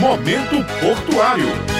Momento Portuário.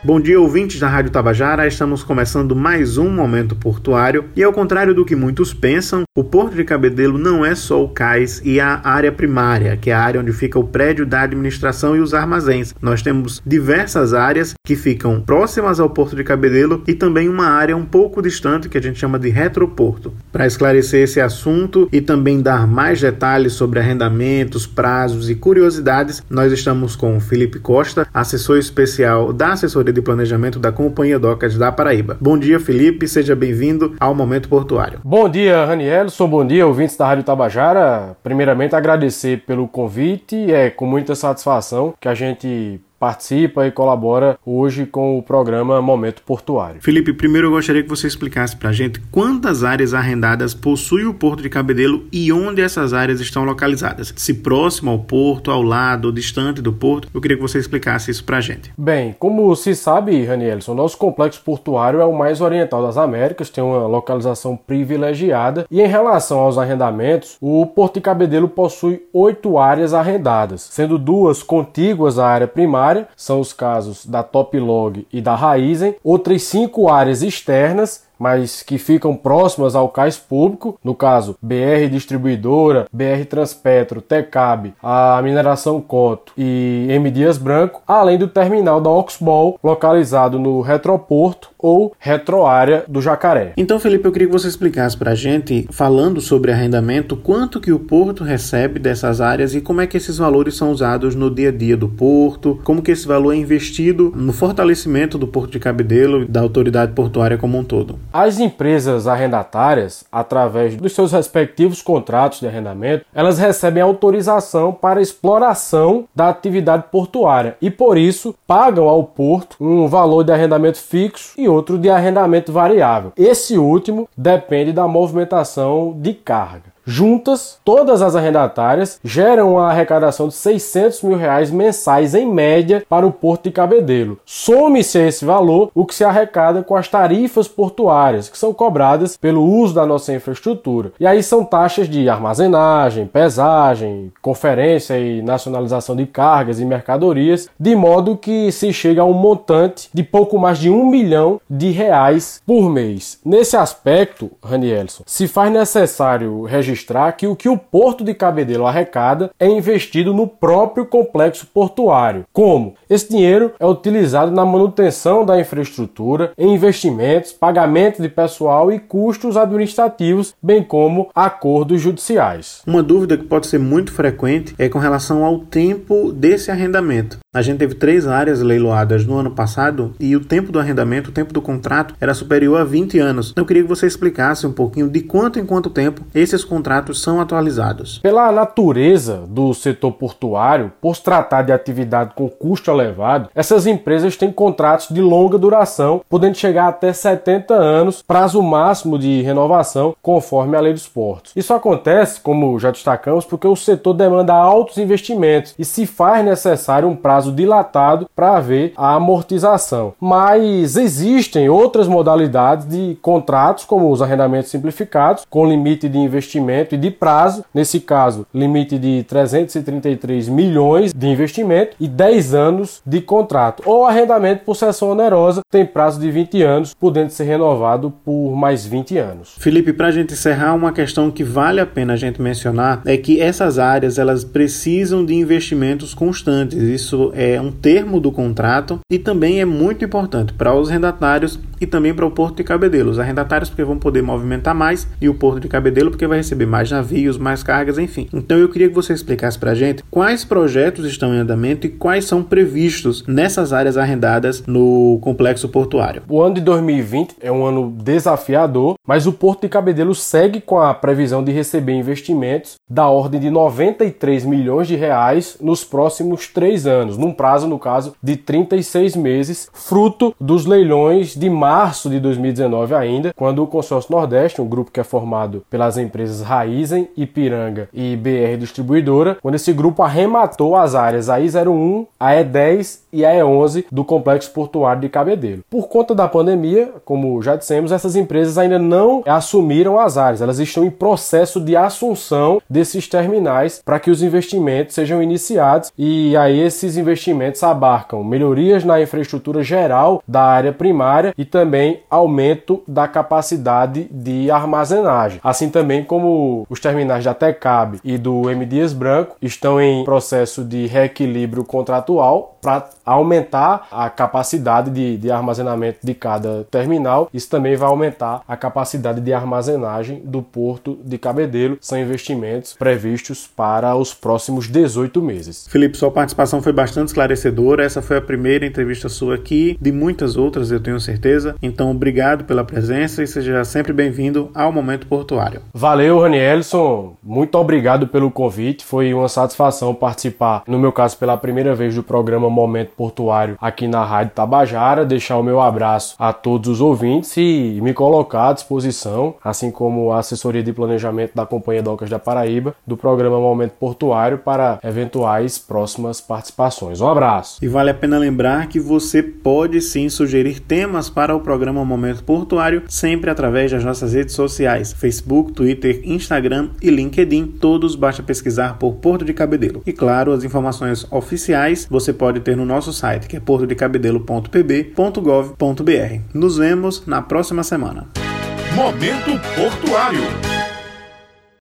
Bom dia, ouvintes da Rádio Tabajara. Estamos começando mais um Momento Portuário e, ao contrário do que muitos pensam, o Porto de Cabedelo não é só o cais e a área primária, que é a área onde fica o prédio da administração e os armazéns. Nós temos diversas áreas que ficam próximas ao Porto de Cabedelo e também uma área um pouco distante que a gente chama de retroporto. Para esclarecer esse assunto e também dar mais detalhes sobre arrendamentos, prazos e curiosidades, nós estamos com o Felipe Costa, assessor especial da assessoria de Planejamento da Companhia Docas da Paraíba. Bom dia, Felipe, seja bem-vindo ao Momento Portuário. Bom dia, Ranielson, bom dia, ouvintes da Rádio Tabajara. Primeiramente, agradecer pelo convite, é com muita satisfação que a gente participa e colabora hoje com o programa Momento Portuário. Felipe, primeiro eu gostaria que você explicasse para a gente quantas áreas arrendadas possui o Porto de Cabedelo e onde essas áreas estão localizadas. Se próximo ao porto, ao lado, ou distante do porto, eu queria que você explicasse isso para a gente. Bem, como se sabe, Ranielson, nosso complexo portuário é o mais oriental das Américas, tem uma localização privilegiada e em relação aos arrendamentos, o Porto de Cabedelo possui oito áreas arrendadas, sendo duas contíguas à área primária área, são os casos da Toplog e da Raizen, outras cinco áreas externas mas que ficam próximas ao cais público, no caso BR Distribuidora, BR Transpetro, Tecab, a Mineração Coto e M Dias Branco, além do terminal da Oxbol, localizado no retroporto ou retroárea do Jacaré. Então, Felipe, eu queria que você explicasse para a gente, falando sobre arrendamento, quanto que o porto recebe dessas áreas e como é que esses valores são usados no dia a dia do porto, como que esse valor é investido no fortalecimento do Porto de Cabedelo e da autoridade portuária como um todo. As empresas arrendatárias, através dos seus respectivos contratos de arrendamento, elas recebem autorização para exploração da atividade portuária e, por isso, pagam ao porto um valor de arrendamento fixo e outro de arrendamento variável. Esse último depende da movimentação de carga. Juntas, todas as arrendatárias geram uma arrecadação de 600 mil reais mensais em média para o Porto de Cabedelo. Some-se a esse valor o que se arrecada com as tarifas portuárias, que são cobradas pelo uso da nossa infraestrutura. E aí são taxas de armazenagem, pesagem, conferência e nacionalização de cargas e mercadorias, de modo que se chega a um montante de pouco mais de um milhão de reais por mês. Nesse aspecto, Ranielson, se faz necessário registrar registrar que o que o Porto de Cabedelo arrecada é investido no próprio complexo portuário. Como? Esse dinheiro é utilizado na manutenção da infraestrutura, em investimentos, pagamento de pessoal e custos administrativos, bem como acordos judiciais. Uma dúvida que pode ser muito frequente é com relação ao tempo desse arrendamento. A gente teve três áreas leiloadas no ano passado e o tempo do arrendamento, o tempo do contrato, era superior a 20 anos. Então eu queria que você explicasse um pouquinho de quanto em quanto tempo esses contratos são atualizados. Pela natureza do setor portuário, por se tratar de atividade com custo elevado, essas empresas têm contratos de longa duração, podendo chegar até 70 anos, prazo máximo de renovação, conforme a lei dos portos. Isso acontece, como já destacamos, porque o setor demanda altos investimentos e se faz necessário um prazo prazo dilatado para haver a amortização. Mas existem outras modalidades de contratos, como os arrendamentos simplificados, com limite de investimento e de prazo, nesse caso, limite de 333 milhões de investimento e 10 anos de contrato. Ou arrendamento por sessão onerosa, tem prazo de 20 anos, podendo ser renovado por mais 20 anos. Felipe, para a gente encerrar, uma questão que vale a pena a gente mencionar é que essas áreas elas precisam de investimentos constantes. Isso é um termo do contrato e também é muito importante para os arrendatários e também para o Porto de Cabedelo. Os arrendatários porque vão poder movimentar mais e o Porto de Cabedelo porque vai receber mais navios, mais cargas, enfim. Então eu queria que você explicasse para a gente quais projetos estão em andamento e quais são previstos nessas áreas arrendadas no complexo portuário. O ano de 2020 é um ano desafiador, mas o Porto de Cabedelo segue com a previsão de receber investimentos da ordem de 93 milhões de reais nos próximos três anos, num prazo, no caso, de 36 meses, fruto dos leilões de março de 2019 ainda, quando o Consórcio Nordeste, um grupo que é formado pelas empresas Raizen, Ipiranga e BR Distribuidora, quando esse grupo arrematou as áreas AI01, a E10 e a E11 do complexo portuário de Cabedelo. Por conta da pandemia, como já dissemos, essas empresas ainda não assumiram as áreas, elas estão em processo de assunção desses terminais para que os investimentos sejam iniciados e aí esses investimentos investimentos abarcam melhorias na infraestrutura geral da área primária e também aumento da capacidade de armazenagem, assim também como os terminais da Tecab e do M. Dias Branco estão em processo de reequilíbrio contratual para aumentar a capacidade de, de, armazenamento de cada terminal. Isso também vai aumentar a capacidade de armazenagem do porto de Cabedelo. São investimentos previstos para os próximos 18 meses. Felipe, sua participação foi bastante esclarecedora. Essa foi a primeira entrevista sua aqui, de muitas outras, eu tenho certeza. Então, obrigado pela presença e seja sempre bem-vindo ao Momento Portuário. Valeu, Ranielson. Muito obrigado pelo convite. Foi uma satisfação participar, no meu caso, pela primeira vez do programa Momento Portuário aqui na Rádio Tabajara. Deixar o meu abraço a todos os ouvintes e me colocar à disposição, assim como a assessoria de planejamento da Companhia Docas da Paraíba, do programa Momento Portuário para eventuais próximas participações. Um abraço. E vale a pena lembrar que você pode sim sugerir temas para o programa Momento Portuário sempre através das nossas redes sociais: Facebook, Twitter, Instagram e LinkedIn. Todos basta pesquisar por Porto de Cabedelo. E claro, as informações oficiais você pode ter no nosso site, que é portodecabedelo.pb.gov.br. Nos vemos na próxima semana. Momento Portuário.